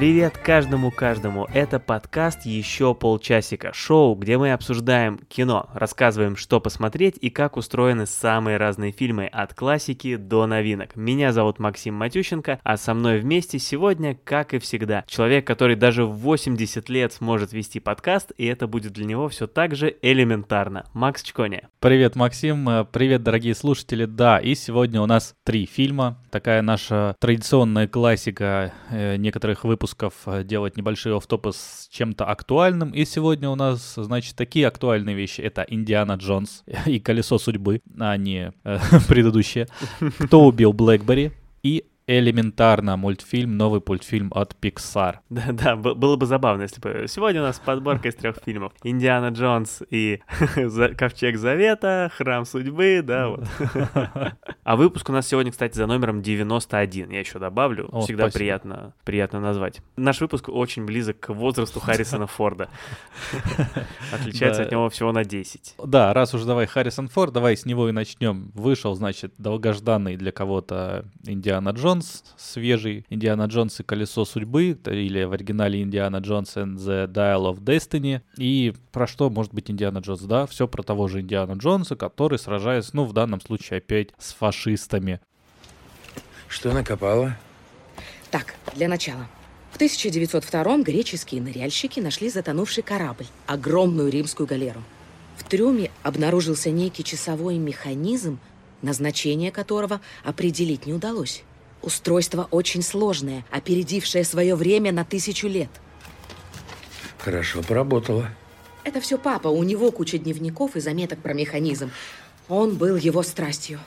Привет каждому-каждому! Это подкаст «Еще полчасика» — шоу, где мы обсуждаем кино, рассказываем, что посмотреть и как устроены самые разные фильмы от классики до новинок. Меня зовут Максим Матющенко, а со мной вместе сегодня, как и всегда, человек, который даже в 80 лет сможет вести подкаст, и это будет для него все так же элементарно. Макс Чконя. Привет, Максим, э, привет, дорогие слушатели. Да, и сегодня у нас три фильма. Такая наша традиционная классика э, некоторых выпусков выпусков э, делать небольшие офтопы с чем-то актуальным. И сегодня у нас, значит, такие актуальные вещи. Это Индиана Джонс и Колесо судьбы, а не э, предыдущие. Кто убил Блэкбери? И элементарно мультфильм, новый мультфильм от Pixar. Да-да, было бы забавно, если бы... Сегодня у нас подборка из трех фильмов. Индиана Джонс и Ковчег Завета, Храм Судьбы, да, вот. А выпуск у нас сегодня, кстати, за номером 91. Я еще добавлю. О, Всегда спасибо. приятно, приятно назвать. Наш выпуск очень близок к возрасту Харрисона Форда. Отличается от него всего на 10. Да, раз уж давай Харрисон Форд, давай с него и начнем. Вышел, значит, долгожданный для кого-то Индиана Джонс, Джонс, свежий Индиана Джонс и Колесо судьбы, или в оригинале Индиана Джонс and the Dial of Destiny. И про что может быть Индиана Джонс? Да, все про того же Индиана Джонса, который сражается, ну, в данном случае опять с фашистами. Что накопало? Так, для начала. В 1902 греческие ныряльщики нашли затонувший корабль, огромную римскую галеру. В трюме обнаружился некий часовой механизм, назначение которого определить не удалось. Устройство очень сложное, опередившее свое время на тысячу лет. Хорошо поработала. Это все папа. У него куча дневников и заметок про механизм. Он был его страстью.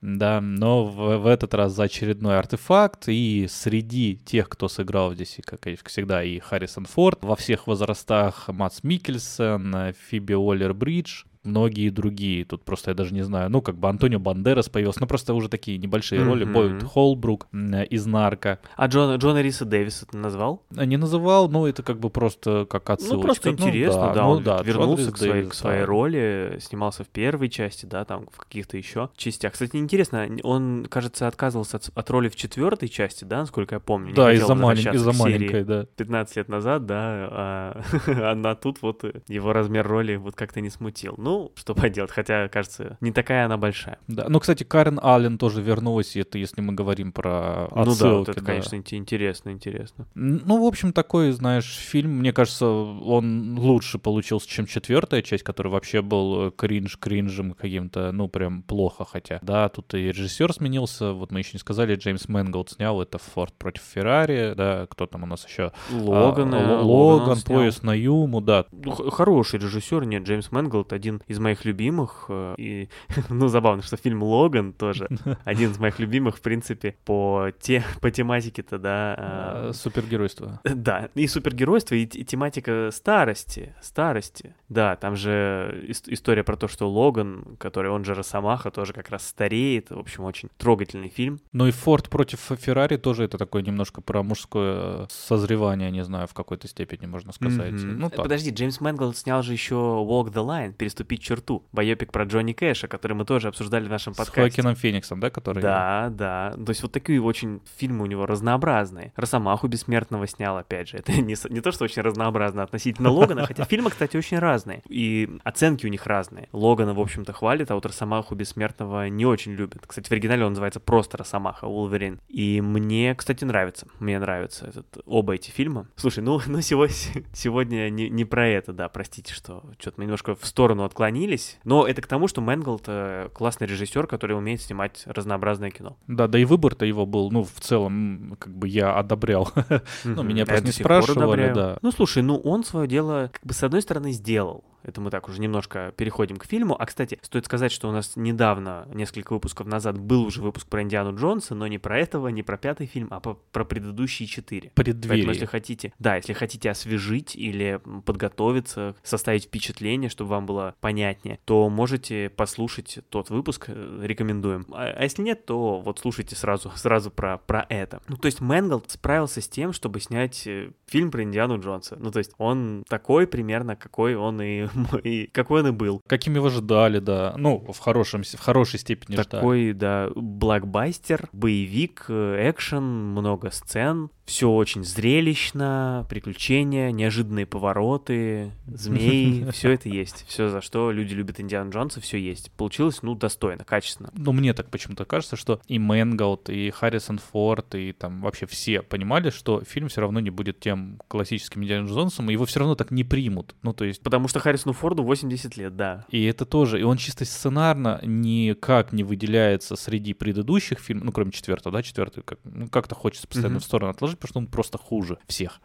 Да, но в, в этот раз за очередной артефакт, и среди тех, кто сыграл здесь, как всегда, и Харрисон Форд, во всех возрастах Мац Микельсон, Фиби Уоллер Бридж, многие другие. Тут просто я даже не знаю. Ну, как бы Антонио Бандерас появился. Ну, просто уже такие небольшие mm-hmm. роли. Бойд Холбрук из «Нарко». А Джона, Джона Риса Дэвиса ты назвал? Не называл, но это как бы просто как отсылочка. Ну, просто интересно, ну, да. да ну, он да, вернулся к своей, Дэвис, к своей да. роли, снимался в первой части, да, там в каких-то еще частях. Кстати, интересно, он, кажется, отказывался от, от роли в четвертой части, да, насколько я помню. Да, из-за малень, из маленькой, да. 15 лет назад, да, а, а тут вот его размер роли вот как-то не смутил. Ну, ну, что поделать, хотя, кажется, не такая она большая. Да, ну, кстати, Карен Аллен тоже вернулась, и это если мы говорим про отсылки. Ну да, вот это, да. конечно, интересно, интересно. Ну, в общем, такой, знаешь, фильм, мне кажется, он лучше получился, чем четвертая часть, которая вообще был кринж-кринжем каким-то, ну, прям плохо, хотя. Да, тут и режиссер сменился, вот мы еще не сказали, Джеймс Мэнголд снял это «Форд против Феррари», да, кто там у нас еще? Логан. А, Логан, поезд на Юму, да. Ну, хороший режиссер, нет, Джеймс Мэнголд один из моих любимых. Э, и, ну, забавно, что фильм «Логан» тоже один из моих любимых, в принципе, по, те, по тематике-то, да. А, супергеройство. Да, и супергеройство, и, и тематика старости, старости. Да, там же история про то, что Логан, который, он же Росомаха, тоже как раз стареет. В общем, очень трогательный фильм. Ну и «Форд против Феррари» тоже это такое немножко про мужское созревание, не знаю, в какой-то степени можно сказать. Mm-hmm. Ну, так. Подожди, Джеймс Мэнголд снял же еще «Walk the Line», «Переступить черту», байопик про Джонни Кэша, который мы тоже обсуждали в нашем подкасте. С Хоакином Фениксом, да, который? Да, да. То есть вот такие очень фильмы у него разнообразные. Росомаху Бессмертного снял, опять же. Это не, не то, что очень разнообразно относительно Логана, хотя фильмы, кстати, очень разные. И оценки у них разные. Логана, в общем-то, хвалит, а вот Росомаху Бессмертного не очень любит. Кстати, в оригинале он называется просто Росомаха, Wolverine. И мне, кстати, нравится. Мне нравятся этот, оба эти фильма. Слушай, ну, ну сегодня, сегодня не, не про это, да, простите, что что-то мы немножко в сторону отклонились. Но это к тому, что Мэнголд э, классный режиссер, который умеет снимать разнообразное кино. Да, да и выбор-то его был, ну, в целом, как бы я одобрял. Ну, меня просто не спрашивали, да. Ну, слушай, ну он свое дело, как бы, с одной стороны, сделал. Это мы так уже немножко переходим к фильму. А, кстати, стоит сказать, что у нас недавно, несколько выпусков назад, был уже выпуск про Индиану Джонса, но не про этого, не про пятый фильм, а про предыдущие четыре. Преддверие. Поэтому, если хотите, да, если хотите освежить или подготовиться, составить впечатление, чтобы вам было понятнее, то можете послушать тот выпуск, э, рекомендуем. А, а если нет, то вот слушайте сразу, сразу про, про это. Ну, то есть Мэнголд справился с тем, чтобы снять э, фильм про Индиану Джонса. Ну, то есть он такой примерно, какой он и и какой он и был. Каким его ждали, да. Ну, в, хорошем, в хорошей степени Такой, ждали. да, блокбастер, боевик, э, экшен, много сцен, Все очень зрелищно, приключения, неожиданные повороты, змеи, все это есть. Все, за что люди любят Индиана Джонса, все есть. Получилось, ну, достойно, качественно. Ну, мне так почему-то кажется, что и Мэнголд, и Харрисон Форд, и там вообще все понимали, что фильм все равно не будет тем классическим Индиана Джонсом, и его все равно так не примут. Ну, то есть... Потому что Харрисону Форду 80 лет, да. И это тоже, и он чисто сценарно никак не выделяется среди предыдущих фильмов, ну, кроме четвертого, да, четвертый, как, ну, как-то хочется постоянно Мгм. в сторону отложить, потому что он просто хуже всех.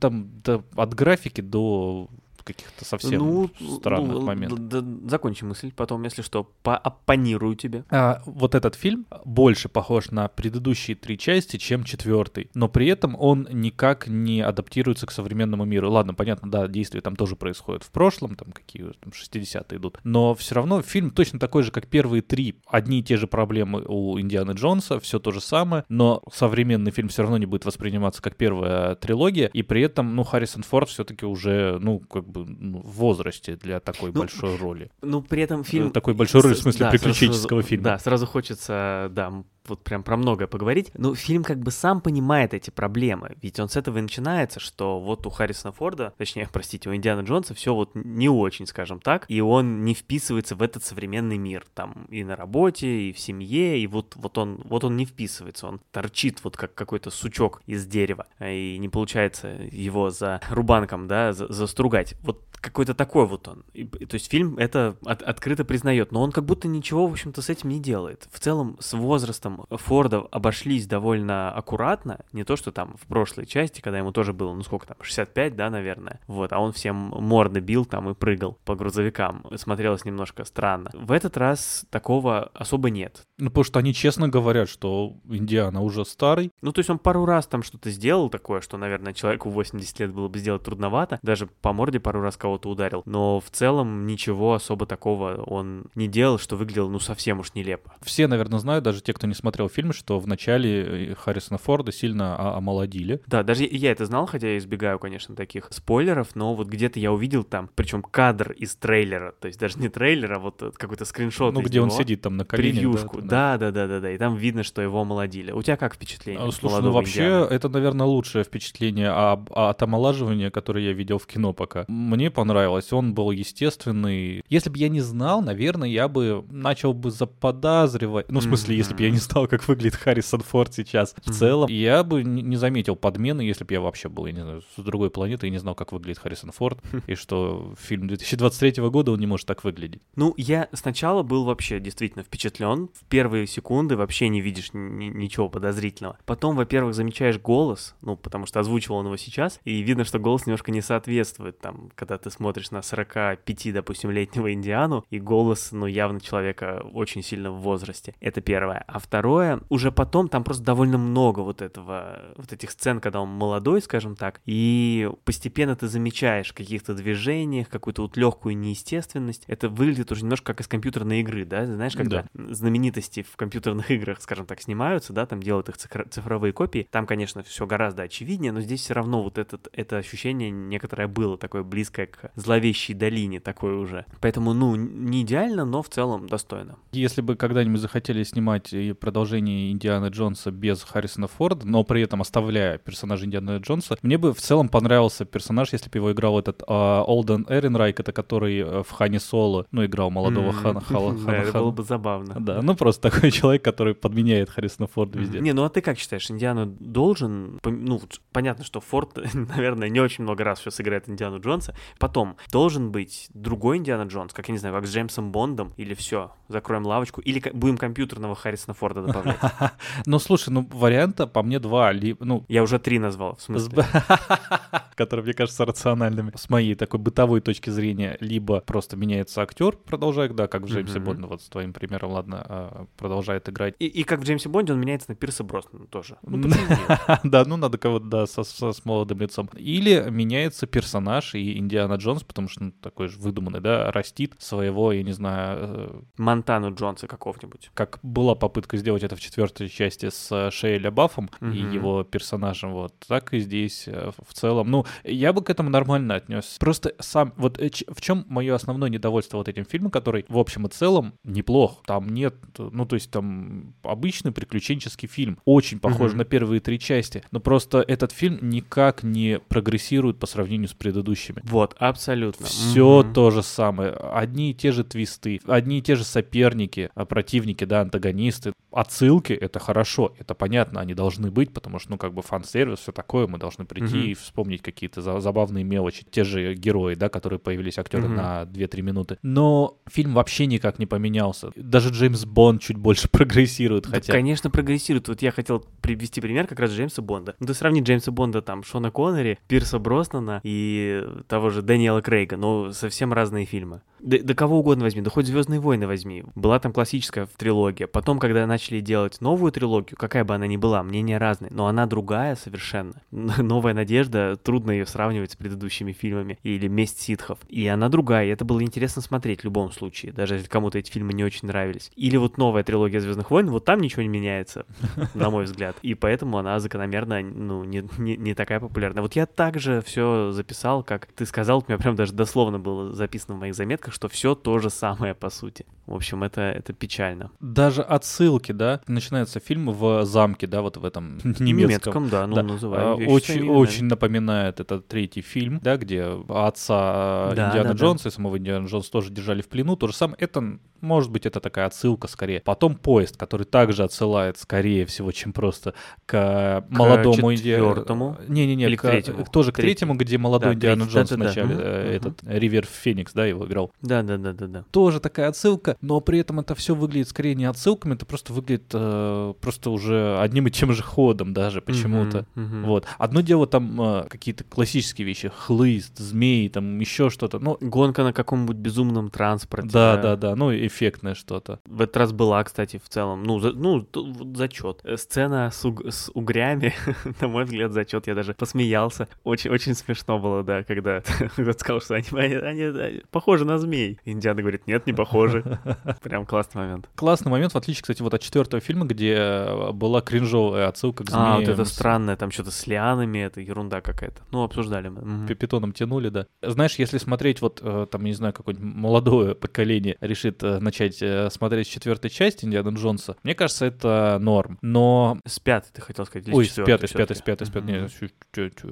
Там да, от графики до каких-то совсем странных ну, моментов. д- д- закончи мысль, потом, если что, пооппонирую тебе. А, вот этот фильм больше похож на предыдущие три части, чем четвертый. Но при этом он никак не адаптируется к современному миру. Ладно, понятно, да, действия там тоже происходят в прошлом, там какие там 60-е идут. Но все равно фильм точно такой же, как первые три. Одни и те же проблемы у Индианы Джонса, все то же самое. Но современный фильм все равно не будет восприниматься как первая трилогия. И при этом, ну, Харрисон Форд все-таки уже, ну, как бы ну, в возрасте для такой Ну, большой роли. Ну, при этом фильм... Такой большой роли в смысле да, приключенческого сразу- фильма. Да, сразу хочется, да, вот прям про многое поговорить. Ну, фильм как бы сам понимает эти проблемы, ведь он с этого и начинается, что вот у Харрисона Форда, точнее, простите, у Индиана Джонса все вот не очень, скажем так, и он не вписывается в этот современный мир, там, и на работе, и в семье, и вот, вот, он, вот он не вписывается, он торчит вот как какой-то сучок из дерева, и не получается его за рубанком, да, за- застругать. Вот какой-то такой вот он. И- то есть фильм это от- открыто признает, но он как будто ничего, в общем-то, с этим не делает. В целом, с возрастом Форда обошлись довольно аккуратно, не то, что там в прошлой части, когда ему тоже было, ну сколько там, 65, да, наверное, вот, а он всем морды бил там и прыгал по грузовикам, смотрелось немножко странно. В этот раз такого особо нет. Ну, потому что они честно говорят, что Индиана уже старый. Ну, то есть он пару раз там что-то сделал такое, что, наверное, человеку в 80 лет было бы сделать трудновато. Даже по морде пару раз кого-то ударил. Но в целом ничего особо такого он не делал, что выглядело, ну, совсем уж нелепо. Все, наверное, знают, даже те, кто не смотрел фильм, что в начале э, Харрисона Форда сильно омолодили. Да, даже я это знал, хотя я избегаю, конечно, таких спойлеров, но вот где-то я увидел там, причем кадр из трейлера, то есть даже не трейлера, а вот э, какой-то скриншот Ну, где он него. сидит там на коленях. Превьюшку, да, да, да, да, да, да, и там видно, что его омолодили. У тебя как впечатление? А, Слушай, ну вообще, Индианы? это, наверное, лучшее впечатление об- от омолаживания, которое я видел в кино пока. Мне понравилось, он был естественный. Если бы я не знал, наверное, я бы начал бы заподозривать. Ну, в смысле, если бы я не знал, как выглядит Харрисон Форд сейчас в целом, я бы не заметил подмены, если бы я вообще был, я не знаю, с другой планеты и не знал, как выглядит Харрисон Форд, и что фильм 2023 года он не может так выглядеть. Ну, я сначала был вообще действительно впечатлен. В первые секунды вообще не видишь ни- ничего подозрительного. Потом, во-первых, замечаешь голос, ну, потому что озвучивал он его сейчас, и видно, что голос немножко не соответствует, там, когда ты смотришь на 45, допустим, летнего Индиану, и голос, ну, явно человека очень сильно в возрасте. Это первое. А второе, уже потом там просто довольно много вот этого, вот этих сцен, когда он молодой, скажем так, и постепенно ты замечаешь в каких-то движениях, какую-то вот легкую неестественность. Это выглядит уже немножко как из компьютерной игры, да? Знаешь, когда знаменитости в компьютерных играх, скажем так, снимаются, да, там делают их цифро- цифровые копии. Там, конечно, все гораздо очевиднее, но здесь все равно вот этот, это ощущение некоторое было, такое близкое к зловещей долине, такое уже. Поэтому, ну, не идеально, но в целом достойно. Если бы когда-нибудь захотели снимать продолжение Индианы Джонса без Харрисона Форда, но при этом оставляя персонажа Индианы Джонса, мне бы в целом понравился персонаж, если бы его играл этот а, Олден Эренрайк, это который э, в Хане Соло, ну, играл молодого М, Хана Хала. Да, это было бы забавно. Да, ну просто такой человек, который подменяет Харрисона Форда везде. Не, ну а ты как считаешь, Индиану должен, ну, понятно, что Форд, наверное, не очень много раз все сыграет Индиану Джонса. Потом, должен быть другой Индиана Джонс, как, я не знаю, как с Джеймсом Бондом, или все, закроем лавочку, или будем компьютерного Харрисона Форда добавлять. Ну, слушай, ну, варианта по мне два, ну, Я уже три назвал, в смысле. которые, мне кажется, рациональными. С моей такой бытовой точки зрения, либо просто меняется актер, продолжает, да, как в Джеймсе. Бонде, вот с твоим примером, ладно, а, продолжает играть. И, как в Джеймсе Бонде он меняется на Пирса Броснана тоже. Ну? Да, ну надо кого-то, да, с молодым лицом. Или меняется персонаж, и Индиана Джонс, потому что ну, такой же выдуманный, да, растит своего, я не знаю... Э, Монтану Джонса какого-нибудь. Как была попытка сделать это в четвертой части с э, Шейля Баффом угу. и его персонажем, вот, так и здесь э, в целом. Ну, я бы к этому нормально отнес. Просто сам, вот в чем мое основное недовольство вот этим фильмом, который в общем и целом неплох. Там нет, ну, то есть там обычный приключенческий фильм, очень похож угу. на первые три части, но просто этот фильм никак не прогрессирует по сравнению с предыдущими. Вот, абсолютно. Все угу. то же самое. Одни и те же твисты, одни и те же соперники, а, противники, да, антагонисты. Отсылки — это хорошо, это понятно, они должны быть, потому что, ну, как бы фан-сервис, все такое, мы должны прийти угу. и вспомнить какие-то за забавные мелочи. Те же герои, да, которые появились, актеры угу. на 2-3 минуты. Но фильм вообще никак не поменялся. Даже Джеймс Бонд чуть больше прогрессирует, да, хотя... конечно, прогрессирует. Вот я хотел привести пример как раз Джеймса Бонда. Ну, ты сравни Джеймса Бонда, там, Шона Коннери, Пирса Броснана и того же Дэниела Крейга, но совсем разные фильмы. Да, да кого угодно возьми, да хоть Звездные войны возьми. Была там классическая трилогия. Потом, когда начали делать новую трилогию, какая бы она ни была, мнения разные, но она другая совершенно. Новая надежда, трудно ее сравнивать с предыдущими фильмами или месть ситхов. И она другая, и это было интересно смотреть в любом случае, даже если кому-то эти фильмы не очень нравились. Или вот новая трилогия Звездных войн, вот там ничего не меняется, на мой взгляд. И поэтому она закономерно, ну, не, не, не такая популярная. Вот я также все записал, как ты сказал, у меня прям даже дословно было записано в моих заметках, что все то же самое по сути. В общем, это, это печально. Даже отсылки, да? Начинается фильм в замке, да, вот в этом немецком. Немецком, да, ну, да. называю. А, очень, очень напоминает этот третий фильм, да, где отца да, Индиана да, Джонса да. и самого Индиана Джонса тоже держали в плену. То же самое, это, может быть, это такая отсылка скорее. Потом поезд, который также отсылает, скорее всего, чем просто к, к молодому Индиану. Не-не-не, к, к третьему. тоже к третьему, где молодой да, Индиана Джонс да, да, вначале, да. Э, этот угу. Ривер Феникс, да, его играл. Да-да-да-да-да. Тоже такая отсылка, но при этом это все выглядит скорее не отсылками, это просто выглядит э, просто уже одним и тем же ходом даже почему-то. Uh-huh, uh-huh. Вот. Одно дело там э, какие-то классические вещи, хлыст, змеи, там еще что-то. Ну, Гонка на каком-нибудь безумном транспорте. Да, да, да, да, ну эффектное что-то. В этот раз была, кстати, в целом, ну, за, ну зачет. Э, сцена с, уг- с угрями, на мой взгляд, зачет. Я даже посмеялся. Очень, очень смешно было, да, когда ты сказал, что они, они, они похожи на змей. Индиана говорит, нет, не похожи. Прям классный момент. Классный момент, в отличие, кстати, вот от четвертого фильма, где э, была кринжовая отсылка к змеям. А, вот это странное, там что-то с лианами, это ерунда какая-то. Ну, обсуждали мы. Угу. Питоном тянули, да. Знаешь, если смотреть вот, э, там, не знаю, какое-нибудь молодое поколение решит э, начать смотреть четвертой части Индиана Джонса, мне кажется, это норм. Но... С пятой, ты хотел сказать, Ой, с пятой, с пятой, с пятой, с пятой,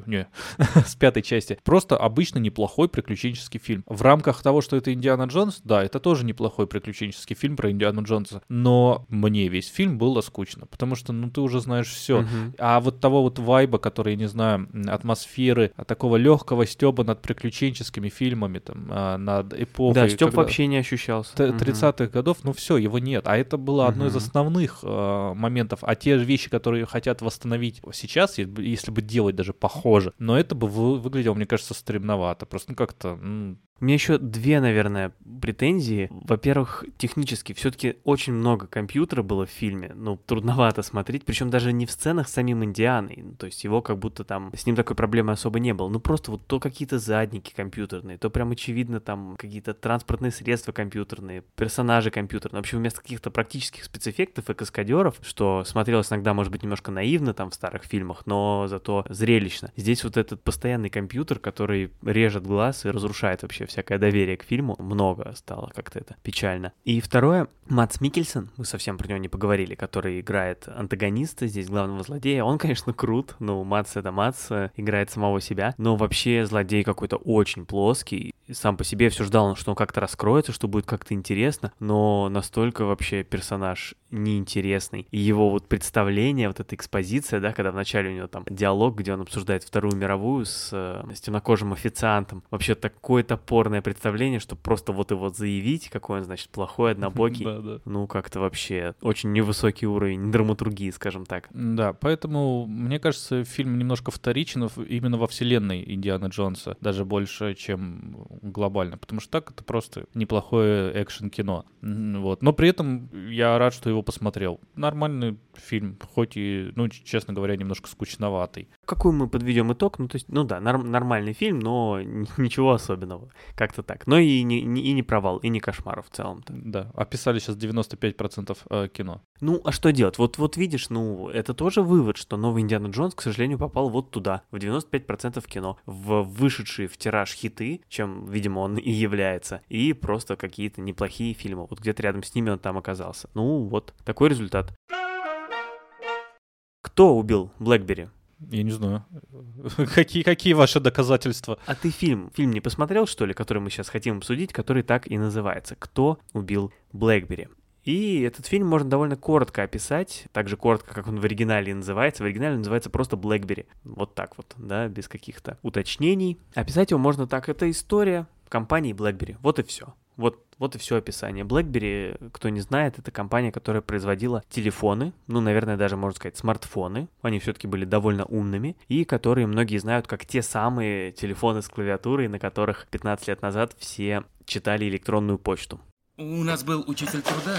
не, с пятой части. Просто обычно неплохой приключенческий фильм. В рамках того, что это Индиана Джонс, да, это тоже неплохой приключенческий фильм про Индиану Джонса. Но мне весь фильм было скучно, потому что, ну, ты уже знаешь все. Uh-huh. А вот того вот вайба, который, я не знаю, атмосферы, а такого легкого стеба над приключенческими фильмами, там, а, над эпохой. Да, когда... вообще не ощущался. 30-х uh-huh. годов, ну все, его нет. А это было uh-huh. одно из основных э, моментов. А те вещи, которые хотят восстановить сейчас, если бы делать даже похоже, но это бы вы, выглядело, мне кажется, стремновато. Просто ну, как-то ну, у меня еще две, наверное, претензии. Во-первых, технически все-таки очень много компьютера было в фильме. Ну, трудновато смотреть. Причем даже не в сценах с самим Индианой. Ну, то есть его как будто там... С ним такой проблемы особо не было. Ну, просто вот то какие-то задники компьютерные, то прям очевидно там какие-то транспортные средства компьютерные, персонажи компьютерные. Вообще вместо каких-то практических спецэффектов и каскадеров, что смотрелось иногда, может быть, немножко наивно там в старых фильмах, но зато зрелищно. Здесь вот этот постоянный компьютер, который режет глаз и разрушает вообще всякое доверие к фильму. Много стало как-то это печально. И второе, Матс Микельсон, мы совсем про него не поговорили, который играет антагониста, здесь главного злодея. Он, конечно, крут, ну, Матс это Матс, играет самого себя, но вообще злодей какой-то очень плоский. Сам по себе все ждал, что он как-то раскроется, что будет как-то интересно, но настолько вообще персонаж неинтересный. И его вот представление, вот эта экспозиция, да, когда вначале у него там диалог, где он обсуждает Вторую мировую с, с темнокожим официантом. Вообще такое топорное представление, что просто вот его заявить, какой он, значит, плохой, однобокий. да, да. Ну, как-то вообще очень невысокий уровень драматургии, скажем так. Да, поэтому, мне кажется, фильм немножко вторичен именно во вселенной Индианы Джонса, даже больше, чем глобально, потому что так это просто неплохое экшен-кино. Вот. Но при этом я рад, что его посмотрел. Нормальный фильм, хоть и, ну, честно говоря, немножко скучноватый. Какой мы подведем итог? Ну, то есть, ну да, норм- нормальный фильм, но ничего особенного. Как-то так. Но и не, не, и не провал, и не кошмар в целом-то. Да, описали сейчас 95% э, кино. Ну, а что делать? Вот, вот видишь, ну, это тоже вывод, что новый Индиана Джонс, к сожалению, попал вот туда, в 95% кино, в вышедшие в тираж хиты, чем, видимо, он и является, и просто какие-то неплохие фильмы. Вот где-то рядом с ними он там оказался. Ну, вот, такой результат. Кто убил Блэкбери? Я не знаю. какие, какие ваши доказательства? А ты фильм, фильм не посмотрел, что ли, который мы сейчас хотим обсудить, который так и называется «Кто убил Блэкбери?» И этот фильм можно довольно коротко описать, так же коротко, как он в оригинале называется. В оригинале называется просто Блэкбери. Вот так вот, да, без каких-то уточнений. Описать его можно так. Это история компании BlackBerry. Вот и все. Вот, вот и все описание. BlackBerry, кто не знает, это компания, которая производила телефоны, ну, наверное, даже можно сказать смартфоны. Они все-таки были довольно умными, и которые многие знают как те самые телефоны с клавиатурой, на которых 15 лет назад все читали электронную почту. У нас был учитель труда.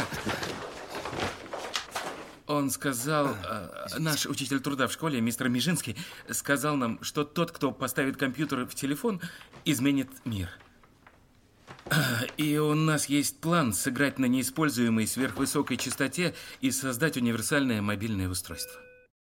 Он сказал, э, наш учитель труда в школе, мистер Межинский, сказал нам, что тот, кто поставит компьютер в телефон, изменит мир. И у нас есть план сыграть на неиспользуемой сверхвысокой частоте и создать универсальное мобильное устройство.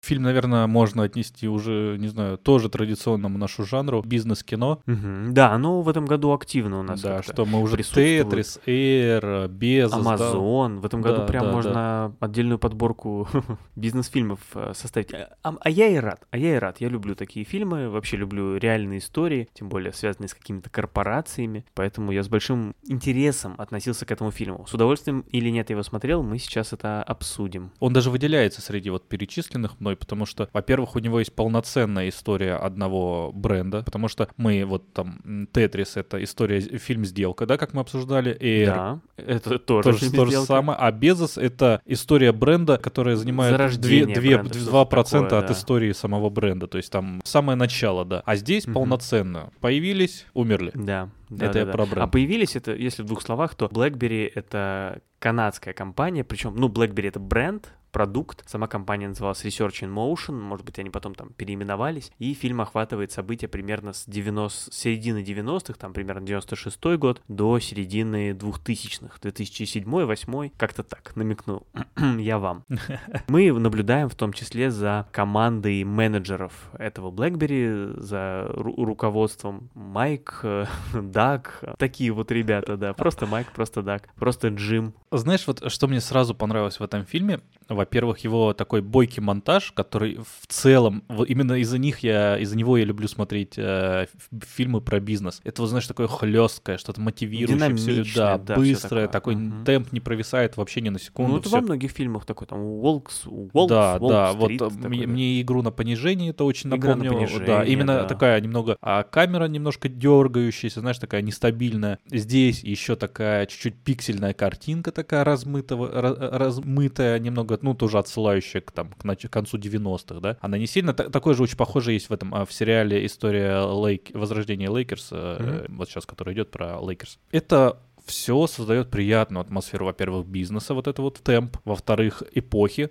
Фильм, наверное, можно отнести уже, не знаю, тоже традиционному нашу жанру, бизнес-кино. Мгм. Да, оно в этом году активно у нас. Да, что мы уже. Тетрис, Эйр, Безос. да. Амазон. В этом году Да, прям да, можно отдельную подборку бизнес-фильмов э, составить. А, а- а я и рад. А я и рад. Я люблю такие фильмы. Вообще люблю реальные истории, тем более связанные с какими-то корпорациями. Поэтому я с большим интересом относился к этому фильму. С удовольствием или нет я его смотрел, мы сейчас это обсудим. Он даже выделяется среди вот перечисленных мной, потому что, во-первых, у него есть полноценная история одного бренда, потому что мы вот там Тетрис это история фильм сделка, да, как мы обсуждали, Эйр Да, это тоже, тоже фильм то же «Сделка». самое, а Безос это история бренда, которая занимает Зарождение 2, бренда, что-то 2% такое, от да. истории самого бренда, то есть там самое начало, да. А здесь Мгм. полноценно появились, умерли. Да. да, Это да, я да. про бренд. А появились это, если в двух словах, то BlackBerry это канадская компания, причем, ну, BlackBerry это бренд, продукт. Сама компания называлась Research in Motion, может быть, они потом там переименовались. И фильм охватывает события примерно с 90, с середины 90-х, там примерно 96 год, до середины 2000-х, 2007 2008 как-то так, намекнул я вам. Мы наблюдаем в том числе за командой менеджеров этого BlackBerry, за ру- руководством Майк, Даг, такие вот ребята, да, просто Майк, просто Даг, просто Джим. Знаешь, вот что мне сразу понравилось в этом фильме? Во-первых, его такой бойкий монтаж, который в целом, вот именно из-за них я, из-за него я люблю смотреть э, фильмы про бизнес. Это, вот, знаешь, такое хлесткое, что-то мотивирующее, Динамичное, да, да, быстрое, такой Мгм. темп не провисает вообще ни на секунду. Ну, это всё. во многих фильмах такой, там, Уолкс, Уолкс, да, да, вот Уолл-стрит э, такой, мне, да. мне игру на понижение это очень Игра на напомнило. понижение, да, именно да. такая немного, а камера немножко дергающаяся, знаешь, такая нестабильная. Здесь еще такая чуть-чуть пиксельная картинка такая размытого, ра- размытая немного, ну тоже отсылающая к там к, нач- к концу 90-х, да. Она не сильно, та- такое же очень похоже есть в этом а, в сериале история Лейк, возрождение Лейкерс, э, вот сейчас, который идет про Лейкерс. Это все создает приятную атмосферу, во-первых, бизнеса, вот это вот темп, во-вторых, эпохи,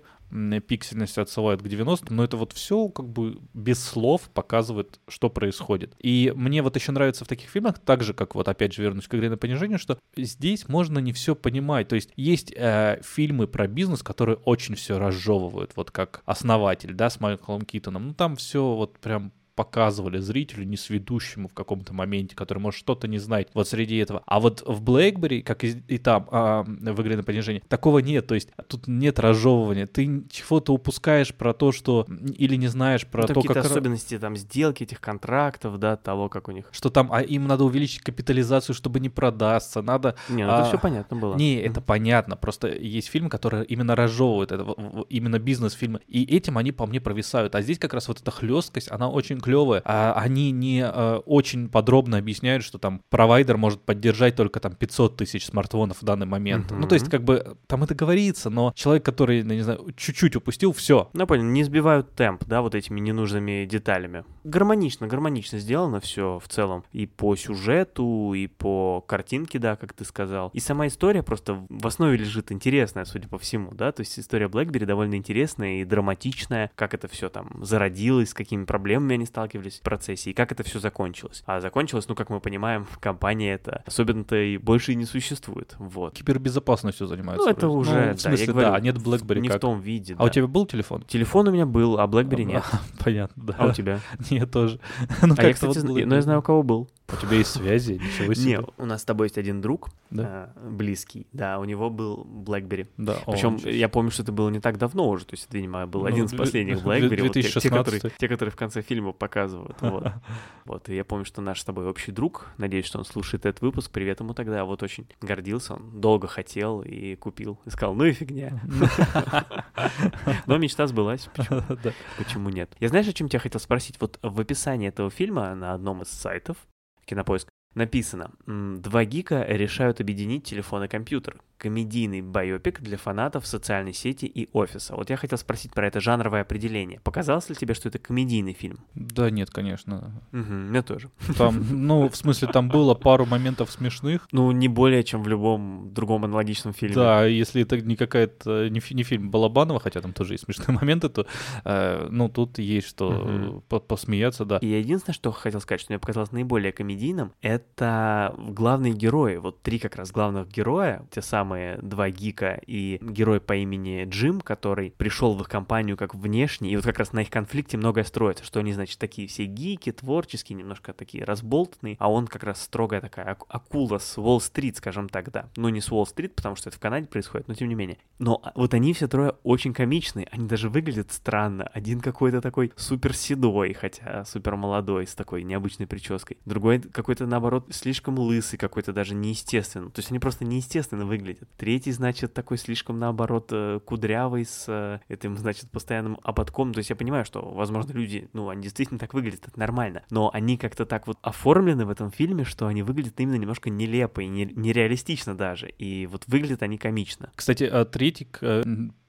пиксельность отсылает к 90-м, но это вот все как бы без слов показывает, что происходит. И мне вот еще нравится в таких фильмах, так же, как вот опять же вернусь к игре на понижение, что здесь можно не все понимать. То есть есть э, фильмы про бизнес, которые очень все разжевывают, вот как «Основатель», да, с Майклом Китоном. Ну там все вот прям показывали зрителю, не сведущему в каком-то моменте, который может что-то не знать вот среди этого. А вот в Блэкбери, как и, и там, а, в игре на понижение, такого нет. То есть тут нет разжевывания. Ты чего-то упускаешь про то, что... Или не знаешь про Ну, то, какие-то как... особенности там сделки этих контрактов, да, того, как у них. Что там, а им надо увеличить капитализацию, чтобы не продаться, надо... Не, ну это А, все понятно было. Не, это понятно. Просто есть фильмы, которые именно разжевывают это, именно бизнес-фильмы. И этим они по мне провисают. А здесь как раз вот эта хлесткость, она очень клевые, а они не э, очень подробно объясняют, что там провайдер может поддержать только там 500 тысяч смартфонов в данный момент. Мгм. Ну, то есть, как бы, там это говорится, но человек, который, ну, не знаю, чуть-чуть упустил, все. Ну, понял, не сбивают темп, да, вот этими ненужными деталями. Гармонично, гармонично сделано все в целом. И по сюжету, и по картинке, да, как ты сказал. И сама история просто в основе лежит интересная, судя по всему, да. То есть история Блэкбери довольно интересная и драматичная, как это все там зародилось, с какими проблемами они сталкивались в процессе, и как это все закончилось. А закончилось, ну, как мы понимаем, компания это особенно-то и больше и не существует. Вот. Кибербезопасностью занимаются. Ну, это вроде. уже, Ну, да, в смысле, говорю, да, а нет BlackBerry не как. в том виде, А да. у тебя был телефон? Телефон у меня был, а BlackBerry нет. Понятно, да. А у тебя? Нет, тоже. Ну, А я, кстати, вот зна- ну, я знаю, у кого был. У тебя есть связи, ничего себе. Не, у нас с тобой есть один друг, Да? э, близкий, да, у него был BlackBerry. Да. Причем я помню, что это было не так давно уже, то есть это, видимо, был Ну, один из последних BlackBerry, вот те- те, 2016. которые, те, которые в конце фильма показывают. Вот. вот, и я помню, что наш с тобой общий друг, надеюсь, что он слушает этот выпуск, привет ему тогда, вот очень гордился, он долго хотел и купил, и сказал, ну и фигня. Но мечта сбылась, почему, Да. почему нет? Я знаешь, о чем тебя хотел спросить? Вот в описании этого фильма на одном из сайтов, Кинопоиск, написано «Два гика решают объединить телефон и компьютер. Комедийный байопик для фанатов социальной сети и офиса». Вот я хотел спросить про это жанровое определение. Показалось ли тебе, что это комедийный фильм? Да нет, конечно. Угу, мне тоже. Там, ну, в смысле, там было пару моментов смешных. Ну, не более, чем в любом другом аналогичном фильме. Да, если это не какая-то, не, не фильм Балабанова, хотя там тоже есть смешные моменты, то, э, ну, тут есть что по- посмеяться, да. И единственное, что хотел сказать, что мне показалось наиболее комедийным, это главные герои. Вот три как раз главных героя, те самые два гика и герой по имени Джим, который пришел в их компанию как внешний, и вот как раз на их конфликте многое строится, что они, значит, такие все гики, творческие, немножко такие разболтанные, а он как раз строгая такая ак- акула с Уолл-стрит, скажем так, да. Ну, не с Уолл-стрит, потому что это в Канаде происходит, но тем не менее. Но а, вот они все трое очень комичные, они даже выглядят странно. Один какой-то такой супер седой, хотя супер молодой, с такой необычной прической. Другой какой-то, наоборот, слишком лысый, какой-то даже неестественный. То есть они просто неестественно выглядят. Третий, значит, такой слишком, наоборот, э, кудрявый, с э, этим, значит, постоянным ободком. То есть я понимаю, что, возможно, люди, ну, они действительно так выглядят, это нормально. Но они как-то так вот оформлены в этом фильме, что они выглядят именно немножко нелепо и не- нереалистично даже. И вот выглядят они комично. Кстати, а третий, э,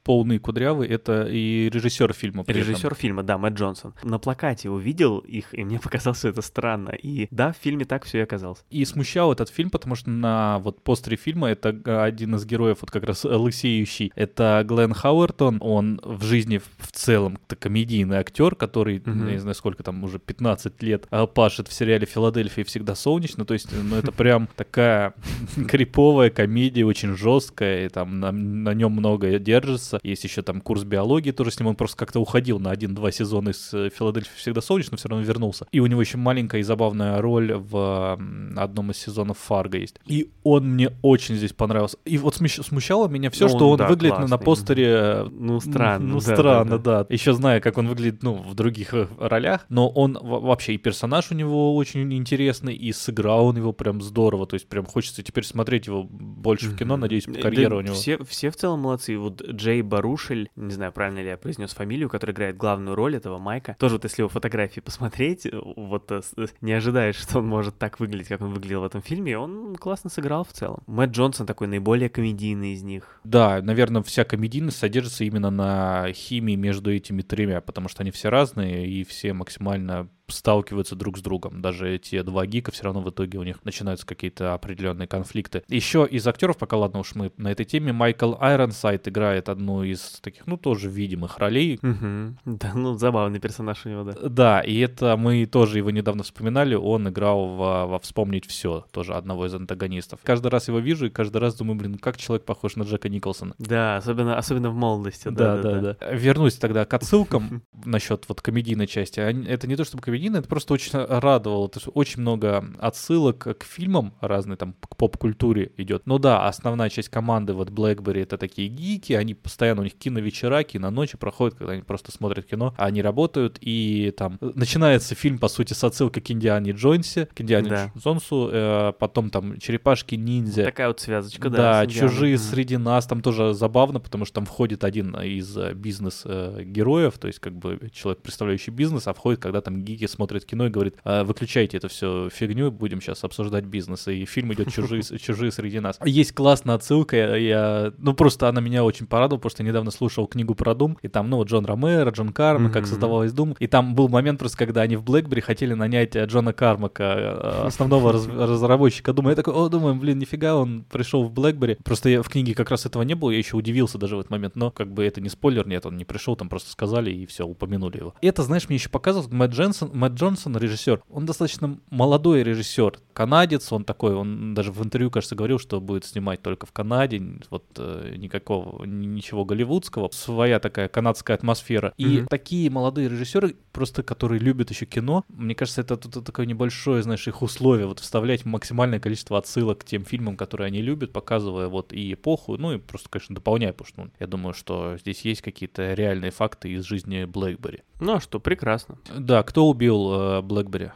полный кудрявый, это и режиссер фильма. этом. Режиссер фильма, да, Мэтт Джонсон. На плакате увидел их, и мне показалось, что это странно. И да, в фильме так все и оказалось. И смущал этот фильм, потому что на вот постере фильма это один из героев, вот как раз э, лысеющий, это Глен Хауэртон, он в жизни в целом это комедийный актер, который, Мгм. я не знаю, сколько там уже 15 лет а, пашет в сериале «Филадельфия всегда солнечно», то есть, ну, это прям такая криповая комедия, очень жесткая, и там на, на нем многое держится. Есть еще там курс биологии тоже с ним, он просто как-то уходил на один-два сезона из э, «Филадельфии всегда солнечно», но все равно вернулся. И у него еще маленькая и забавная роль в одном из сезонов «Фарго» есть. И он мне очень здесь понравился. И вот смущало меня все, Ну, что он, да, выглядит на- на классный. постере э, Ну, странно. ну, да, да, странно, да. да. Еще зная, как он выглядит, ну, в других э, ролях. Но он во- вообще и персонаж у него очень интересный, и сыграл он его прям здорово. То есть прям хочется теперь смотреть его больше в кино. Надеюсь, Да, карьера у него. Все, все в целом молодцы. Вот Джей Барушель, не знаю, правильно ли я произнес фамилию, который играет главную роль этого Майка. Тоже вот если его фотографии посмотреть, вот э, э, не ожидаешь, что он может так выглядеть, как он выглядел в этом фильме. Он классно сыграл в целом. Мэтт Джонсон такой наиболее комедийный из них. Да, наверное, вся комедийность содержится именно на химии между этими тремя, потому что они все разные и все максимально сталкиваются друг с другом. Даже эти два гика все равно в итоге у них начинаются какие-то определенные конфликты. Еще из актеров, пока ладно уж мы на этой теме, Майкл Айронсайд играет одну из таких, ну, тоже видимых ролей. Мгм. Да, ну забавный персонаж у него, да. Да, и это мы тоже его недавно вспоминали. Он играл во, во «Вспомнить все», тоже одного из антагонистов. Каждый раз его вижу и каждый раз думаю, блин, как человек похож на Джека Николсона. Да, особенно, особенно в молодости. Да, да, да. Вернусь тогда к отсылкам насчет вот комедийной части. Это не то чтобы комедийно, это просто очень радовало. То есть очень много отсылок к фильмам разные, там, к поп-культуре идет. Ну да, основная часть команды вот BlackBerry это такие гики, они постоянно, у них киновечера, киноночи проходят, когда они просто смотрят кино, а они работают, и там э, начинается фильм, по сути, с отсылкой к Индиане Джонсе, к Индиане Да. Джонсу, э, потом там Черепашки-ниндзя. Такая вот связочка, да. Да, чужие Мгм. среди нас, там тоже забавно, потому что там входит один из э, бизнес-героев, то есть как бы человек, представляющий бизнес, а входит, когда там гики такие смотрит кино и говорит, «А, выключайте это все фигню, будем сейчас обсуждать бизнес. И фильм идет чужие, чужие среди нас. Есть классная отсылка, я, ну просто она меня очень порадовала, потому что я недавно слушал книгу про Doom, и там, ну, вот Джон Ромеро, Джон Кармак, как создавалась Doom, и там был момент просто, когда они в BlackBerry хотели нанять э, Джона Кармака, э, основного раз- разработчика Doom. Я такой, о, думаю, блин, нифига, он пришел в BlackBerry. Просто я в книге как раз этого не было, я еще удивился даже в этот момент, но как бы это не спойлер, нет, он не пришел, там просто сказали и все, упомянули его. И это, знаешь, мне еще показывает Мэтт Джонсон, Мэтт Джонсон, режиссер, он достаточно молодой режиссер, канадец, он такой, он даже в интервью, кажется, говорил, что будет снимать только в Канаде, вот э, никакого, ни- ничего голливудского, своя такая канадская атмосфера. И Мгм. такие молодые режиссеры, просто которые любят еще кино, мне кажется, это тут такое небольшое, знаешь, их условие, вот вставлять максимальное количество отсылок к тем фильмам, которые они любят, показывая вот и эпоху, ну и просто, конечно, дополняя, потому что ну, я думаю, что здесь есть какие-то реальные факты из жизни Блэкбери. Ну а что, прекрасно. Да, кто убил э, Блэкбери?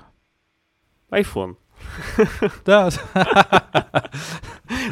iPhone. Да,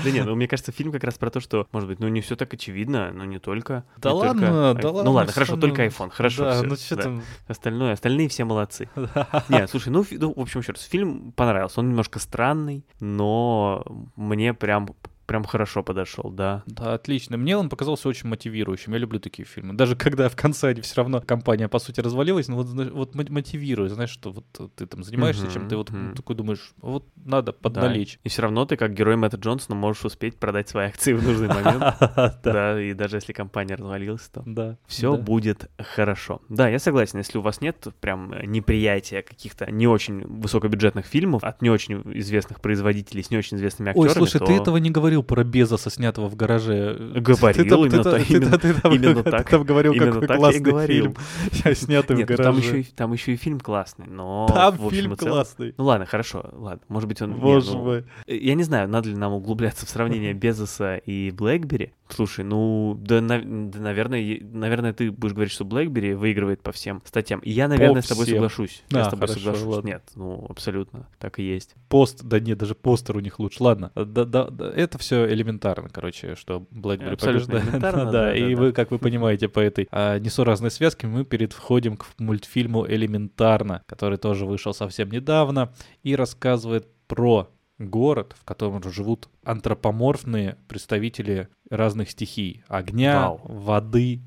Да нет, ну мне кажется, фильм как раз про то, что, может быть, ну не все так очевидно, но не только. Да ладно, да ладно. Ну ладно, хорошо, только iPhone. Хорошо, ну что там. Остальное, остальные все молодцы. Не, слушай, ну, ну, в общем, еще раз, фильм понравился. Он немножко странный, но мне прям прям хорошо подошел, да. Да, отлично. Мне он показался очень мотивирующим. Я люблю такие фильмы. Даже когда в конце они все равно компания по сути развалилась, но вот, вот мо- мотивирует, знаешь, что вот э, ты там занимаешься Мгм, чем-то, и вот такой думаешь, вот надо Да. подналечь. И все равно ты, как герой Мэтта Джонсона, можешь успеть продать свои акции в нужный момент. Да, Да, и даже если компания развалилась, то да. все да. будет хорошо. Да, я согласен, если у вас нет прям неприятия каких-то не очень высокобюджетных фильмов от не очень известных производителей с не очень известными актерами, Ой, слушай, то... ты этого не говорил про Безоса, снятого в гараже. Говорил, Ты там- именно ты там- так, ты именно- там- ты там- именно ты так. там говорил, Именно какой так я классный говорил. фильм, снятый в Нет, ну там гараже. еще, и, там еще и фильм классный, но... Там в фильм целом- классный. Ну ладно, хорошо, ладно, может быть он... Боже ну, мой. Я не знаю, надо ли нам углубляться в сравнение Безоса и Блэкбери. Слушай, ну, да, на- да, наверное, наверное, ты будешь говорить, что Блэкбери выигрывает по всем статьям. И я, наверное, с тобой всем. соглашусь. Я А, с тобой хорошо, соглашусь. ладно. Нет, ну, абсолютно, так и есть. Пост, да нет, даже постер у них лучше. Ладно, да, да, да, это все элементарно, короче, что BlackBerry Абсолютно побеждает. элементарно, да, да, и да, вы, да. как вы понимаете, по этой а, несуразной связке мы переходим к мультфильму «Элементарно», который тоже вышел совсем недавно и рассказывает про город, в котором живут антропоморфные представители разных стихий. Огня, Вау. воды.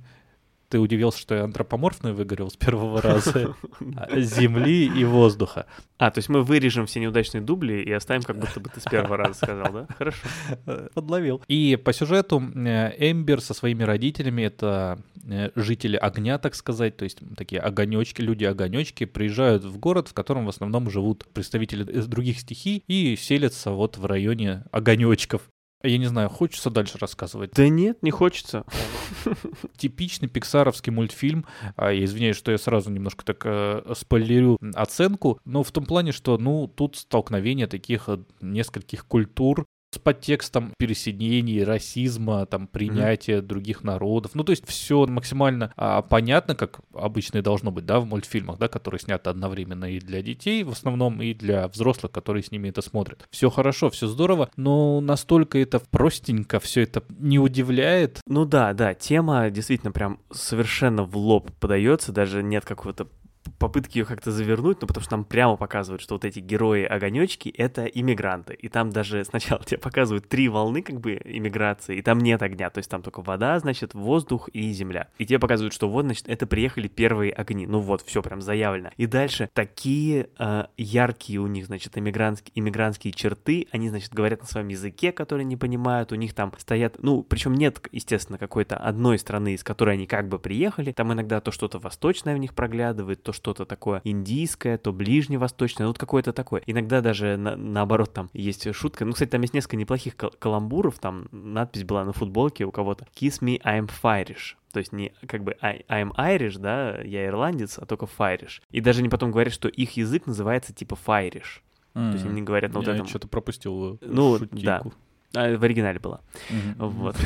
Ты удивился, что я антропоморфный выговорил с первого раза. А, Земли и воздуха. А, то есть мы вырежем все неудачные дубли и оставим, как будто бы ты с первого раза сказал, да? Хорошо. Э, Подловил. И по сюжету э, Эмбер со своими родителями, это э, жители огня, так сказать, то есть такие огонечки, люди-огонечки, приезжают в город, в котором в основном живут представители из других стихий и селятся вот в районе огонечков. Я не знаю, хочется дальше рассказывать. Да нет, не хочется. Типичный пиксаровский мультфильм. А, Я извиняюсь, что я сразу немножко так э, спойлерю оценку, но в том плане, что, ну, тут столкновение таких э, нескольких культур с подтекстом пересоединений, расизма, там, принятия других народов. Ну, то есть все максимально а, понятно, как обычно и должно быть, да, в мультфильмах, да, которые сняты одновременно и для детей в основном, и для взрослых, которые с ними это смотрят. Все хорошо, все здорово, но настолько это простенько, все это не удивляет, Ну да, да, тема действительно прям совершенно в лоб подается, даже нет какого-то попытки ее как-то завернуть, ну потому что там прямо показывают, что вот эти герои-огонечки — это иммигранты. И там даже сначала тебе показывают три волны как бы иммиграции, и там нет огня, то есть там только вода, значит, воздух и земля. И тебе показывают, что вот, значит, это приехали первые огни. Ну вот, все прям заявлено. И дальше такие э, яркие у них, значит, иммигрантские, иммигрантские черты, они, значит, говорят на своем языке, который не понимают, у них там стоят, ну, причем нет, естественно, какой-то одной страны, из которой они как бы приехали, там иногда то что-то восточное в них проглядывает, то что-то такое индийское, то ближневосточное, ну, вот какое-то такое. Иногда даже на- наоборот там есть шутка, ну, кстати, там есть несколько неплохих кал- каламбуров, там надпись была на футболке у кого-то «Kiss me, I'm Irish». То есть не как бы I, I'm Irish, да, я ирландец, а только Файриш. И даже они потом говорят, что их язык называется типа Файриш. То есть они говорят на вот Я этом... что-то пропустил э, Ну, шутейку. да. А, в оригинале была. Вот.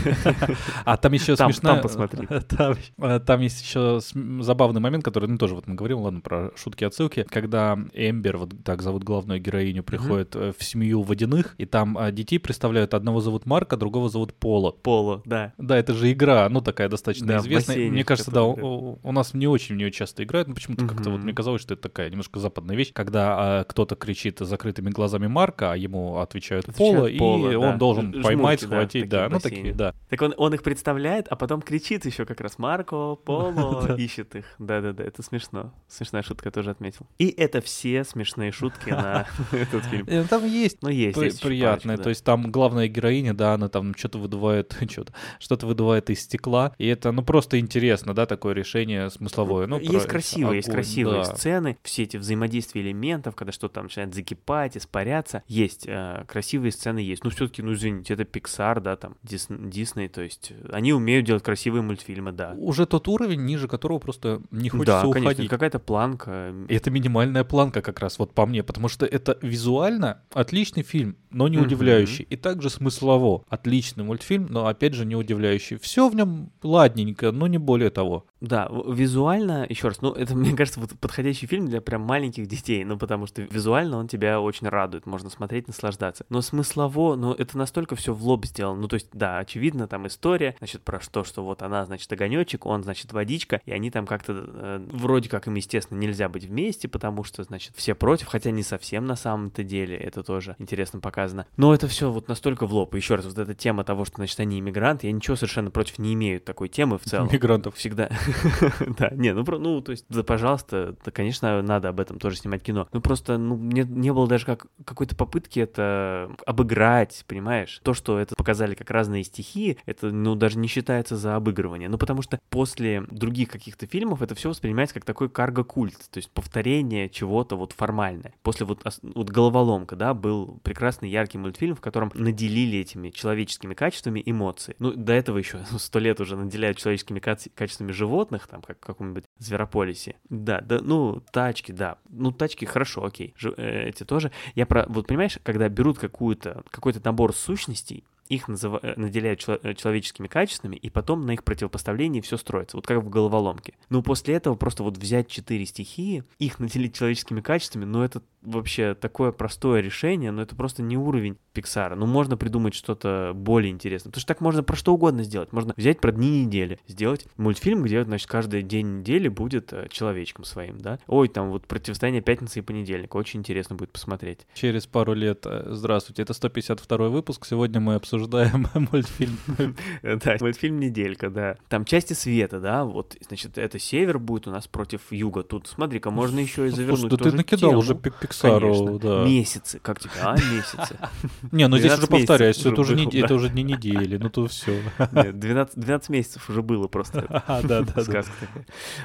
А там еще Там- смешно. там посмотри. Там, э, там есть еще забавный момент, который, ну, тоже вот мы говорим, ладно, про шутки отсылки, когда Эмбер, вот так зовут главную героиню, приходит э, в семью водяных, и там э, детей представляют, одного зовут Марка, другого зовут Пола. Поло, да. Да, это же игра, ну, такая достаточно Да, известная. бассейне, Мне кажется, да, у, нас не очень в нее часто играют, но почему-то как-то вот мне казалось, что это такая немножко западная вещь, когда а, кто-то кричит закрытыми глазами Марка, а ему отвечают Пола, и Пола, да. он должен Ж- поймать, жмурки, да, схватить, такие да, ну такие, да. Так он, он их представляет, а потом кричит еще как раз Марко, Поло, ищет их. Да-да-да, это смешно. Смешная шутка, я тоже отметил. И это все смешные шутки на этот фильм. Э, Там есть Ну, есть, при- есть еще приятное. парочку, То есть там главная героиня, да, она там что-то выдувает, что-то, что-то выдувает из стекла. И это, ну, просто интересно, да, такое решение смысловое. Ну, есть красивые, есть красивые сцены, все эти взаимодействия элементов, когда что-то там начинает закипать, испаряться. Есть э, красивые сцены, есть. Ну, все-таки, ну, извините, это Pixar, да, там, Дисней, то есть э, они умеют делать красивые мультфильмы, да. Уже тот уровень, ниже которого просто не хочется да, уходить. конечно, какая-то планка. Это минимальная планка как раз, вот по мне, потому что это визуально отличный фильм, но не удивляющий. И также смыслово. Отличный мультфильм, но опять же не удивляющий. Все в нем ладненько, но не более того. Да, визуально, еще раз, ну, это, мне кажется, вот подходящий фильм для прям маленьких детей, ну, потому что визуально он тебя очень радует, можно смотреть, наслаждаться. Но смыслово, ну, это настолько все в лоб сделано, ну, то есть, да, очевидно, там история, значит, про что, что вот она, значит, огонечек, он, значит, водичка, и они там как-то, э, вроде как им, естественно, нельзя быть вместе, потому что, значит, все против, хотя не совсем на самом-то деле, это тоже интересно показано. Но это все вот настолько в лоб, и еще раз, вот эта тема того, что, значит, они иммигранты, я ничего совершенно против не имею такой темы в целом. Мигрантов. Всегда. да, не, ну, ну, то есть, да, пожалуйста, да, конечно, надо об этом тоже снимать кино. Ну, просто, ну, не было даже как, какой-то попытки это обыграть, понимаешь? То, что это показали как разные стихии, это, ну, даже не считается за обыгрывание. Ну, потому что после других каких-то фильмов это все воспринимается как такой карго-культ, то есть повторение чего-то вот формальное. После вот, вот «Головоломка», да, был прекрасный яркий мультфильм, в котором наделили этими человеческими качествами эмоции. Ну, до этого еще сто лет уже наделяют человеческими качествами животных, там, как в каком-нибудь Зверополисе. Да, да, ну, тачки, да. Ну, тачки, хорошо, окей. Жи- э, эти тоже. Я про, вот понимаешь, когда берут какую-то, какой-то набор сущностей, их называ- э, наделяют чело- э, человеческими качествами, и потом на их противопоставлении все строится, вот как в головоломке. Ну, после этого просто вот взять четыре стихии, их наделить человеческими качествами, ну, это вообще такое простое решение, но это просто не уровень Пиксара. Ну, можно придумать что-то более интересное. Потому что так можно про что угодно сделать. Можно взять про дни недели, сделать мультфильм, где, значит, каждый день недели будет э, человечком своим, да. Ой, там вот противостояние пятницы и понедельника. Очень интересно будет посмотреть. Через пару лет, э, здравствуйте, это 152 выпуск. Сегодня мы обсуждаем мультфильм. Да, мультфильм «Неделька», да. Там части света, да, вот, значит, это север будет у нас против юга. Тут, смотри-ка, можно еще и завернуть да ты накидал уже Пик- Конечно. да. Месяцы, как тебе, а, месяцы? Не, ну здесь 12 уже повторяюсь, это уже, не, уже было, это уже не недели, ну то все. Нет, 12, 12 месяцев уже было просто. Да, да, да. Сказка.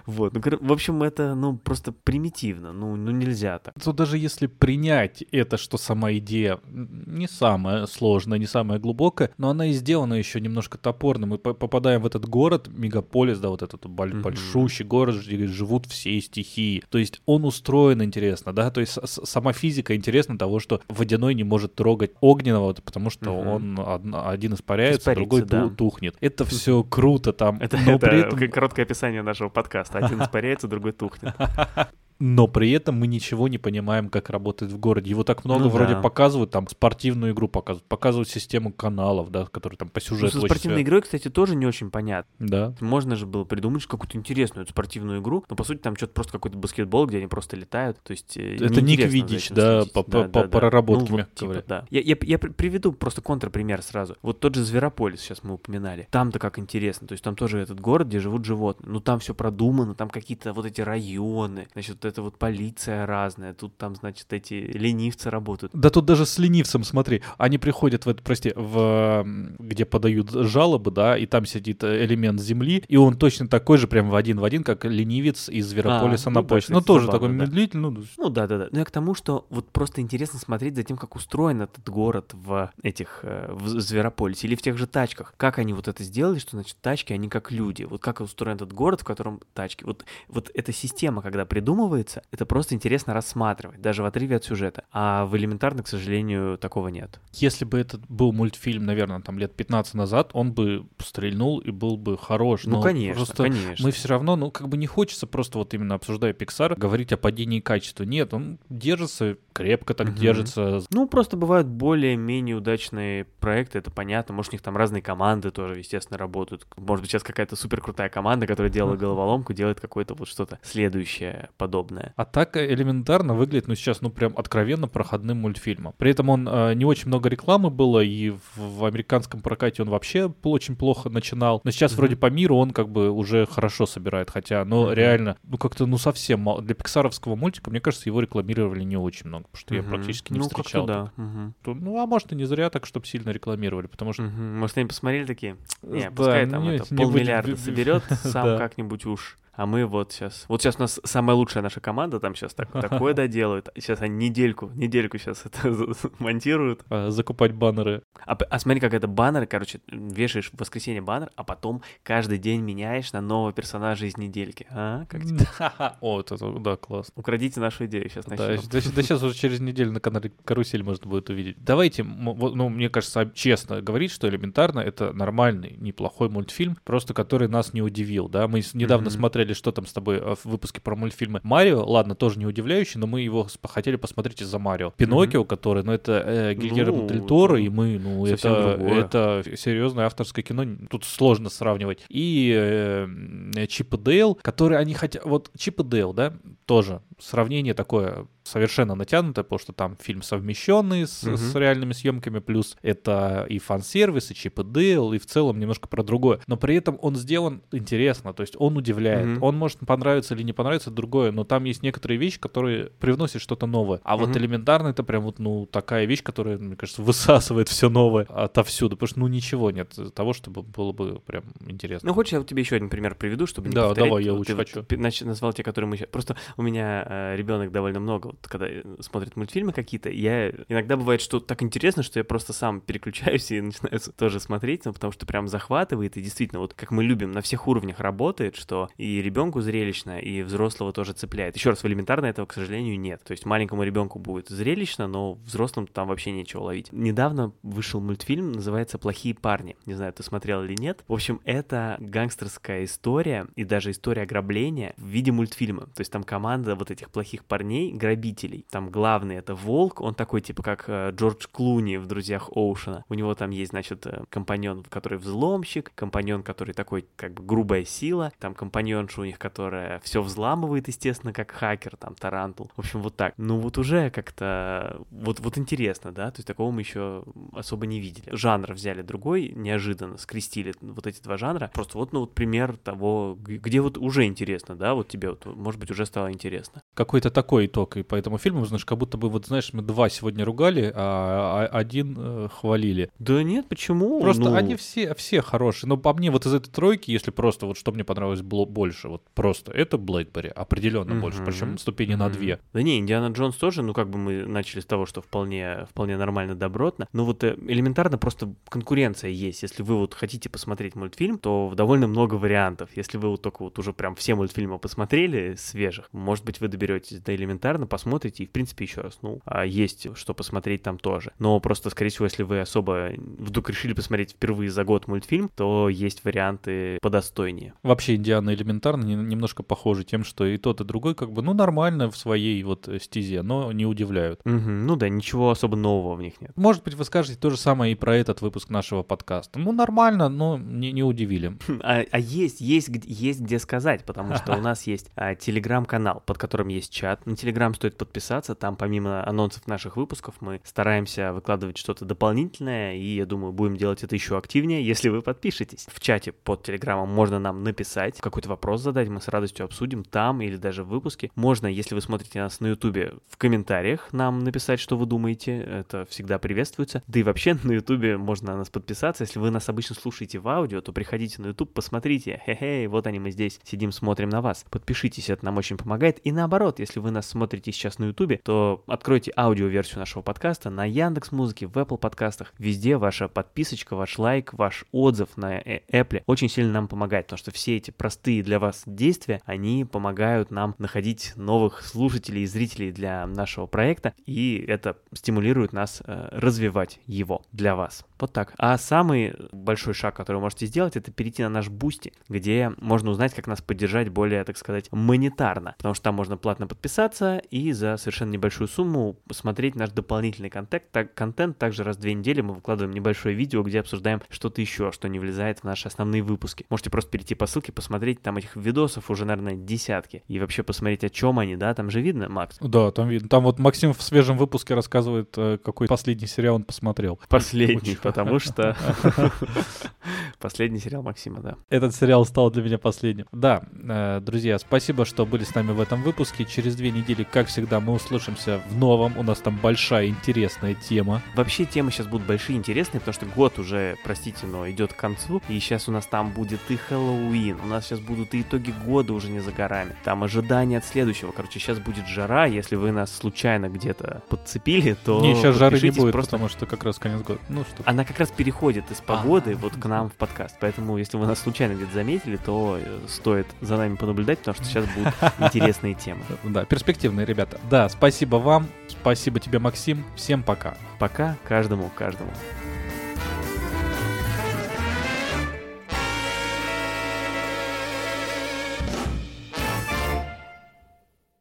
Вот, ну, в общем, это, ну, просто примитивно, ну, ну, нельзя так. Тут даже если принять это, что сама идея не самая сложная, не самая глубокая, но она и сделана еще немножко топорно. Мы по- попадаем в этот город, мегаполис, да, вот этот большущий город, где живут все стихии. То есть он устроен интересно, да, то есть сама физика интересна того, что водяной не может трогать огненного, потому что Мгм. он од- один испаряется, Испарится, другой да. ту- тухнет. Это все круто там, Это, но это при этом короткое описание нашего подкаста. Один испаряется, другой тухнет. но при этом мы ничего не понимаем, как работает в городе. Его так много Ну вроде да. показывают, там спортивную игру показывают, показывают систему каналов, да, которые там по Ну, сюжету со очень спортивной игрой, кстати, тоже не очень понятно. Да. Можно же было придумать какую-то интересную спортивную игру, но по сути там что-то просто какой-то баскетбол, где они просто летают. То есть э, Это Ник Видич, да, по- по- по проработке, Ну, мягко типа, говоря. да. Я, я, я при- приведу просто контрпример сразу. Вот тот же Зверополис, сейчас мы упоминали. Там-то как интересно. То есть там тоже этот город, где живут животные. Ну там все продумано, там какие-то вот эти районы, значит, вот это вот полиция разная. Тут там, значит, эти ленивцы работают. Да тут даже с ленивцем, смотри, они приходят в это, прости, в где подают жалобы, да, и там сидит э, элемент земли, и он точно такой же, прям в один в один, как ленивец из Зверополиса А, на ну да, почте. Ну, тоже забавно, такой да. медлительный, ну, Ну да, да, да. Ну я к тому, что вот просто интересно смотреть за тем, как устроен этот город в этих э, в Зверополисе или в тех же тачках. Как они вот это сделали, что значит тачки, они как люди. Вот как устроен этот город, в котором тачки. Вот, вот эта система, когда придумывается, делается, это просто интересно рассматривать, даже в отрыве от сюжета. А в элементарно, к сожалению, такого нет. Если бы это был мультфильм, наверное, там лет 15 назад, он бы стрельнул и был бы хорош. Ну, но конечно, просто конечно. Мы все равно, ну, как бы не хочется просто вот именно обсуждая Pixar, говорить о падении качества. Нет, он держится, крепко так Мгм. держится. Ну, просто бывают более-менее удачные проекты, это понятно. Может, у них там разные команды тоже, естественно, работают. Может быть, сейчас какая-то супер крутая команда, которая делала головоломку, делает какое-то вот что-то следующее подобное. А так э, элементарно выглядит, ну, сейчас, ну, прям откровенно проходным мультфильмом. При этом он э, не очень много рекламы было, и в, в американском прокате он вообще очень плохо начинал. Но сейчас Мгм. вроде по миру он как бы уже хорошо собирает, хотя, но Мгм. реально, ну, как-то, ну, совсем мало. Для пиксаровского мультика, мне кажется, его рекламировали не очень много, потому что я Мгм. практически не ну, встречал. да. Мгм. То- Ну, а может, и не зря так, чтобы сильно рекламировали, потому что... Мгм. Может, они посмотрели такие? Не, Да, пускай там не- это не полмиллиарда соберет сам как-нибудь уж. А мы вот сейчас... Вот сейчас у нас самая лучшая наша команда там сейчас так, такое доделают. Сейчас они недельку, недельку сейчас это монтируют. а, закупать баннеры. А, а смотри, как это баннеры, короче, вешаешь в воскресенье баннер, а потом каждый день меняешь на нового персонажа из недельки. А? Как тебе? О, это, да, классно. Украдите нашу идею сейчас Да, начнем. да, сейчас уже через неделю на канале Карусель можно будет увидеть. Давайте, ну, мне кажется, честно говорить, что элементарно это нормальный, неплохой мультфильм, просто который нас не удивил, да. Мы недавно Мгм. Смотрели, что там с тобой э, в выпуске про мультфильмы Марио, ладно, тоже не удивляющий, но мы его хотели посмотреть из-за Марио. Пиноккио, который, ну, это э, Гильермо Ну, Дель Торо, и мы, ну, совсем это, другое. это серьезное авторское кино, тут сложно сравнивать. И э, Чип и Дейл, которые они хотят, вот Чип и Дейл, да, тоже сравнение такое совершенно натянутое, потому что там фильм совмещенный с, Мгм. с реальными съемками, плюс это и фан-сервис, и Чип и Дейл, и в целом немножко про другое. Но при этом он сделан интересно, то есть он удивляет. Мгм. Он может понравиться или не понравиться, другое, но там есть некоторые вещи, которые привносят что-то новое. А вот Мгм. элементарно это прям вот, ну, такая вещь, которая, мне кажется, высасывает все новое отовсюду, потому что, ну, ничего нет того, чтобы было бы прям интересно. Ну, хочешь, я вот тебе еще один пример приведу, чтобы не Да, повторять? давай, я Вот очень ты вот хочу. нач- назвал те, которые мы сейчас... Просто у меня ребенок довольно много, вот, когда э, смотрит мультфильмы какие-то, я... Иногда бывает, что так интересно, что я просто сам переключаюсь и начинаю тоже смотреть, ну, потому что прям захватывает, и действительно, вот как мы любим, на всех уровнях работает, что и ребенку зрелищно, и взрослого тоже цепляет. Еще раз, в элементарно этого, к сожалению, нет. То есть маленькому ребенку будет зрелищно, но взрослым там вообще нечего ловить. Недавно вышел мультфильм, называется «Плохие парни». Не знаю, ты смотрел или нет. В общем, это гангстерская история и даже история ограбления в виде мультфильма. То есть там команда вот этих плохих парней, грабителей. Там главный это Волк, он такой типа как э, Джордж Клуни в «Друзьях Оушена». У него там есть, значит, э, компаньон, который взломщик, компаньон, который такой как бы грубая сила, там компаньонша у них, которая все взламывает, естественно, как хакер, там Тарантул. В общем, вот так. Ну вот уже как-то вот, вот интересно, да, то есть такого мы еще особо не видели. Жанр взяли другой, неожиданно скрестили вот эти два жанра. Просто вот, ну вот пример того, где вот уже интересно, да, вот тебе вот, может быть, уже стало интересно. Какой-то такой итог и по этому фильму, знаешь, как будто бы, вот знаешь, мы два сегодня ругали, а а- один э, хвалили. Да нет, почему? Просто Ну, они все, все хорошие. Но по мне вот из этой тройки, если просто вот что мне понравилось было больше, вот просто это Блэкбери, определенно больше, Мгм. причем ступени на Мгм. две. Да не, Индиана Джонс тоже, ну как бы мы начали с того, что вполне, вполне нормально, добротно. Но вот э, элементарно просто конкуренция есть. Если вы вот хотите посмотреть мультфильм, то довольно много вариантов. Если вы вот только вот уже прям все мультфильмы посмотрели свежих, может быть, вы доберетесь до элементарно, посмотрите, и в принципе еще раз, ну, а есть что посмотреть там тоже. Но просто, скорее всего, если вы особо вдруг решили посмотреть впервые за год мультфильм, то есть варианты подостойнее. Вообще Индиана элементарно не- немножко похожи тем, что и тот, и другой как бы, ну, нормально в своей вот э, стезе, но не удивляют. Мгм, ну да, ничего особо нового в них нет. Может быть, вы скажете то же самое и про этот выпуск нашего подкаста. Ну, нормально, но не, не удивили. А, а есть, есть, есть где сказать, потому что у нас есть а, телеграм-канал, под которым есть чат. На телеграм стоит подписаться, там помимо анонсов наших выпусков мы стараемся выкладывать что-то дополнительное, и я думаю, будем делать это еще активнее, если вы подпишетесь. В чате под телеграмом можно нам написать, какой-то вопрос задать, мы с радостью обсудим там или даже в выпуске. Можно, если вы смотрите нас на ютубе, в комментариях нам написать, что вы думаете, это всегда приветствуется. Да и вообще на ютубе можно на нас подписаться, если вы нас обычно слушаете в аудио, то приходите на YouTube, посмотрите, хе-хей, вот они мы здесь сидим, смотрим на вас. Подпишитесь, это нам очень помогает. И наоборот, если вы нас смотрите сейчас на Ютубе, то откройте аудиоверсию нашего подкаста на Яндекс Музыке, в Apple подкастах. Везде ваша подписочка, ваш лайк, ваш отзыв на э, Apple очень сильно нам помогает, потому что все эти простые для вас действия, они помогают нам находить новых слушателей и зрителей для нашего проекта, и это стимулирует нас э, развивать его для вас. Вот так. А самый большой шаг, который вы можете сделать, это перейти на наш Бусти, где можно узнать, как нас поддержать более, так сказать, монетарно. Потому что там можно платно подписаться и за совершенно небольшую сумму посмотреть наш дополнительный контент. Так, контент. Также раз в две недели мы выкладываем небольшое видео, где обсуждаем что-то еще, что не влезает в наши основные выпуски. Можете просто перейти по ссылке, посмотреть, там этих видосов уже, наверное, десятки. И вообще посмотреть, о чем они, да, там же видно, Макс? Да, там видно. Там вот Максим в свежем выпуске рассказывает, э, какой последний сериал он посмотрел. Последний, потому что... Последний сериал Максима, да. Этот сериал стал для меня последним. Да, э, друзья, спасибо, что были с нами в этом выпуске. Через две недели, как всегда, мы услышимся в новом. У нас там большая интересная тема. Вообще темы сейчас будут большие интересные, потому что год уже, простите, но идет к концу. И сейчас у нас там будет и Хэллоуин. У нас сейчас будут и итоги года уже не за горами. Там ожидания от следующего. Короче, сейчас будет жара. Если вы нас случайно где-то подцепили, то Не, сейчас жары не будет, просто... потому что как раз конец года. Ну что? Она как раз переходит из погоды А. вот к нам в подкаст. Поэтому, если вы нас случайно где-то заметили, то э, стоит за нами понаблюдать, потому что сейчас будут интересные темы. Да, перспективные ребята. Да, спасибо вам, спасибо тебе, Максим. Всем пока. Пока каждому, каждому.